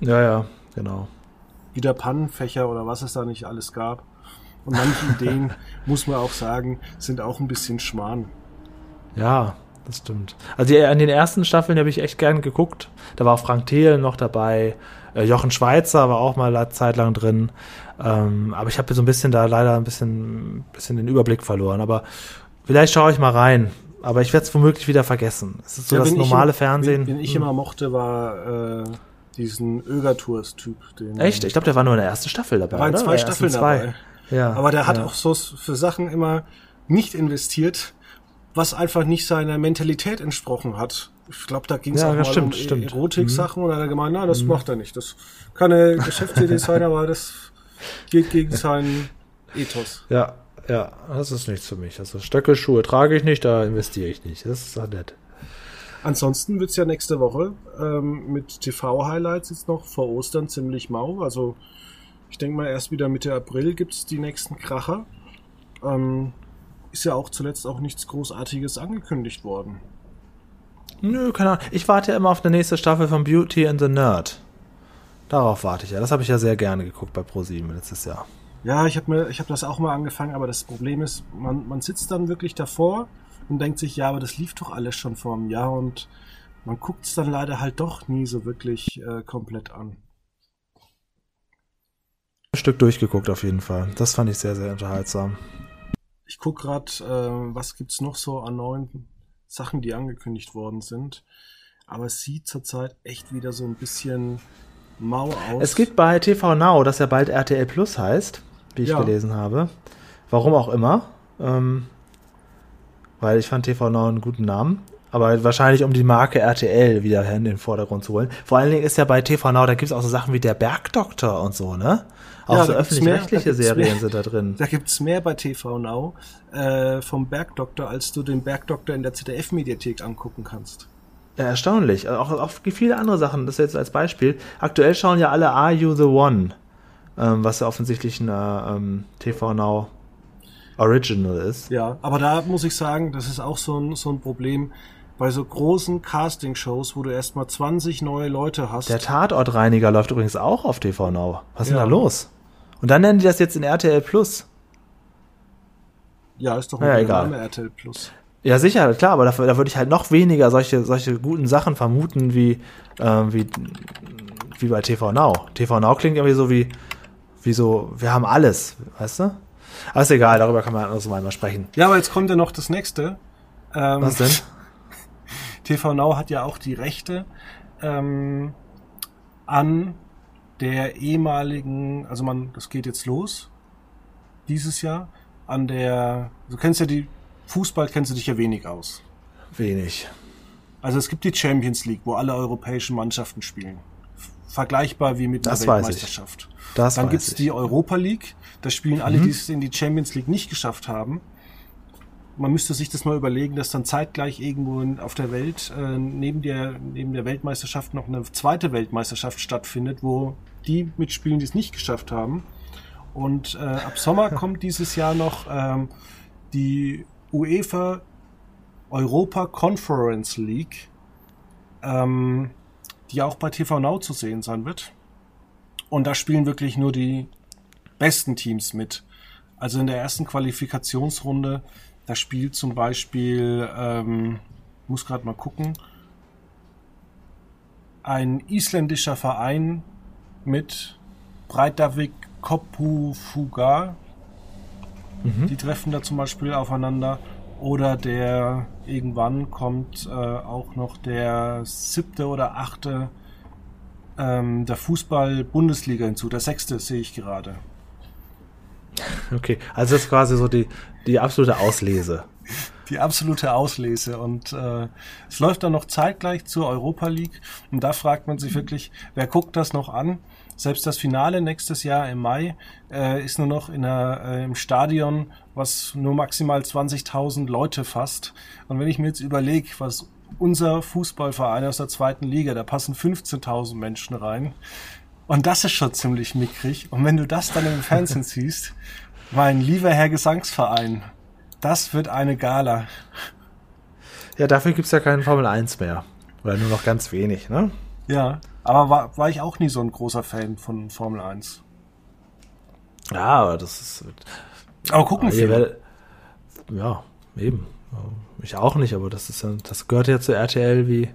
Ja, ja, genau. Wieder Pannenfächer oder was es da nicht alles gab. Und manche Ideen, muss man auch sagen, sind auch ein bisschen Schmarrn. Ja, das stimmt. Also an den ersten Staffeln habe ich echt gern geguckt. Da war Frank Thelen noch dabei. Äh, Jochen Schweizer war auch mal eine Zeit lang drin. Ähm, aber ich habe so ein bisschen da leider ein bisschen, bisschen den Überblick verloren. Aber vielleicht schaue ich mal rein. Aber ich werde es womöglich wieder vergessen. Es ist so ja, das normale ich, Fernsehen. Den ich immer mochte, war äh, diesen Ögertours-Typ. Echt? Ich glaube, der war nur in der ersten Staffel dabei. Da waren oder? zwei Staffeln zwei. dabei. Ja, aber der hat ja. auch so für Sachen immer nicht investiert, was einfach nicht seiner Mentalität entsprochen hat. Ich glaube, da ging es ja, auch mal stimmt, um stimmt. Erotik-Sachen mhm. oder er gemeint, na, das mhm. macht er nicht. Das kann er Geschäftsidee sein, aber das geht gegen seinen Ethos. Ja, ja, das ist nichts für mich. Also Stöckelschuhe trage ich nicht, da investiere ich nicht. Das ist nett. Ansonsten wird's ja nächste Woche ähm, mit TV-Highlights jetzt noch vor Ostern ziemlich mau. Also ich denke mal, erst wieder Mitte April gibt's die nächsten Kracher. Ähm, ist ja auch zuletzt auch nichts Großartiges angekündigt worden. Nö, keine Ahnung. Ich warte ja immer auf die nächste Staffel von Beauty and the Nerd. Darauf warte ich ja. Das habe ich ja sehr gerne geguckt bei ProSieben letztes Jahr. Ja, ich habe habe das auch mal angefangen, aber das Problem ist, man, man sitzt dann wirklich davor und denkt sich, ja, aber das lief doch alles schon vor einem Jahr und man guckt es dann leider halt doch nie so wirklich äh, komplett an. Ein Stück durchgeguckt auf jeden Fall. Das fand ich sehr, sehr unterhaltsam. Ich guck gerade, äh, was gibt's noch so an neuen Sachen, die angekündigt worden sind. Aber es sieht zurzeit echt wieder so ein bisschen mau aus. Es gibt bei TV Now, das ja bald RTL Plus heißt, wie ich ja. gelesen habe. Warum auch immer. Ähm, weil ich fand TV Now einen guten Namen. Aber wahrscheinlich, um die Marke RTL wieder in den Vordergrund zu holen. Vor allen Dingen ist ja bei TV Now, da gibt es auch so Sachen wie der Bergdoktor und so, ne? Auch ja, so öffentlich-rechtliche Serien mehr, sind da drin. Da gibt's mehr bei TV Now äh, vom Bergdoktor, als du den Bergdoktor in der ZDF-Mediathek angucken kannst. Ja, erstaunlich. Auch, auch viele andere Sachen, das jetzt als Beispiel. Aktuell schauen ja alle Are You the One, ähm, was ja offensichtlich ein ähm, TV Now original ist. Ja, aber da muss ich sagen, das ist auch so ein, so ein Problem bei so großen Casting-Shows, wo du erstmal 20 neue Leute hast. Der Tatortreiniger läuft übrigens auch auf TV Now. Was ist Ja. denn da los? Und dann nennen die das jetzt in RTL Plus. ja, ist doch Ja, egal. Name RTL Plus. Ja, sicher, klar, aber dafür, da würde ich halt noch weniger solche, solche guten Sachen vermuten wie, ähm, wie, wie bei TV Now. TV Now klingt irgendwie so wie, wie so, wir haben alles, weißt du? Aber ist egal, darüber kann man anderes Mal mal sprechen. Ja, aber jetzt kommt ja noch das nächste. Ähm, Was denn? TV Now hat ja auch die Rechte ähm, an der ehemaligen, also man, das geht jetzt los dieses Jahr, an der, du kennst ja die, Fußball kennst du dich ja wenig aus. Wenig. Also es gibt die Champions League, wo alle europäischen Mannschaften spielen. Vergleichbar wie mit einer Das weiß ich. Weltmeisterschaft. Das Dann ich. Mhm. die Europa League, da spielen alle, die es in die Champions League nicht geschafft haben. Man müsste sich das mal überlegen, dass dann zeitgleich irgendwo auf der Welt äh, neben, der, neben der Weltmeisterschaft noch eine zweite Weltmeisterschaft stattfindet, wo die mitspielen, die es nicht geschafft haben. Und äh, ab Sommer kommt dieses Jahr noch ähm, die UEFA Europa Conference League, ähm, die auch bei TV Now zu sehen sein wird. Und da spielen wirklich nur die besten Teams mit. Also in der ersten Qualifikationsrunde, da spielt zum Beispiel, ähm, muss gerade mal gucken, ein isländischer Verein mit Breitavik Kopufuga. Die treffen da zum Beispiel aufeinander. Oder der irgendwann kommt äh, auch noch der siebte oder achte ähm, der Fußball-Bundesliga hinzu. Der sechste sehe ich gerade. Okay, also das ist quasi so die, die absolute Auslese. Die absolute Auslese. Und äh, es läuft dann noch zeitgleich zur Europa League. Und da fragt man sich wirklich, wer guckt das noch an? Selbst das Finale nächstes Jahr im Mai äh, ist nur noch in einer, äh, im Stadion, was nur maximal 20.000 Leute fasst. Und wenn ich mir jetzt überlege, was unser Fußballverein aus der zweiten Liga, da passen 15.000 Menschen rein. Und das ist schon ziemlich mickrig. Und wenn du das dann im Fernsehen siehst, mein lieber Herr Gesangsverein, das wird eine Gala. Ja, dafür gibt's ja keinen Formel 1 mehr. Oder nur noch ganz wenig, ne? Ja, aber war, war ich auch nie so ein großer Fan von Formel 1. Ja, aber das ist. Aber gucken werdet, ja, eben. Ich auch nicht, aber das ist ja, das gehört ja zu RTL wie,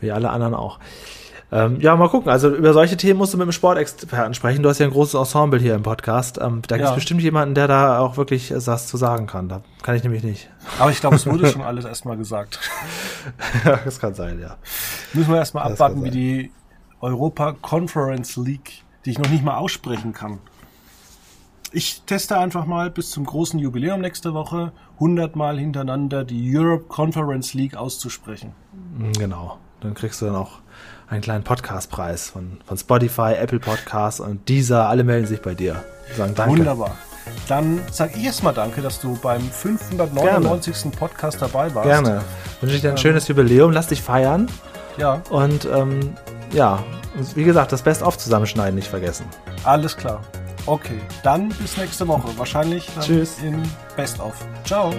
wie alle anderen auch. Ähm, ja, mal gucken. Also über solche Themen musst du mit dem Sportexperten sprechen. Du hast ja ein großes Ensemble hier im Podcast. Ähm, da gibt es bestimmt jemanden, der da auch wirklich äh, was zu sagen kann. Da kann ich nämlich nicht. Aber ich glaube, es wurde schon alles erstmal gesagt. ja, das kann sein, ja. Müssen wir erstmal abwarten, wie die Europa Conference League, die ich noch nicht mal aussprechen kann. Ich teste einfach mal bis zum großen Jubiläum nächste Woche 100 Mal hintereinander die Europe Conference League auszusprechen. Mm, Genau. Dann kriegst du dann auch einen kleinen Podcastpreis von, von Spotify, Apple Podcasts und dieser. Alle melden sich bei dir. Sagen danke. Wunderbar. Dann sag ich erstmal danke, dass du beim 599. Podcast dabei warst. Gerne. Wünsche ich dir ein schönes Jubiläum. Lass dich feiern. Ja, Und ähm, ja, wie gesagt, das Best-of zusammenschneiden nicht vergessen. alles klar. Okay, dann bis nächste Woche. Wahrscheinlich dann Tschüss. in Best of. Ciao.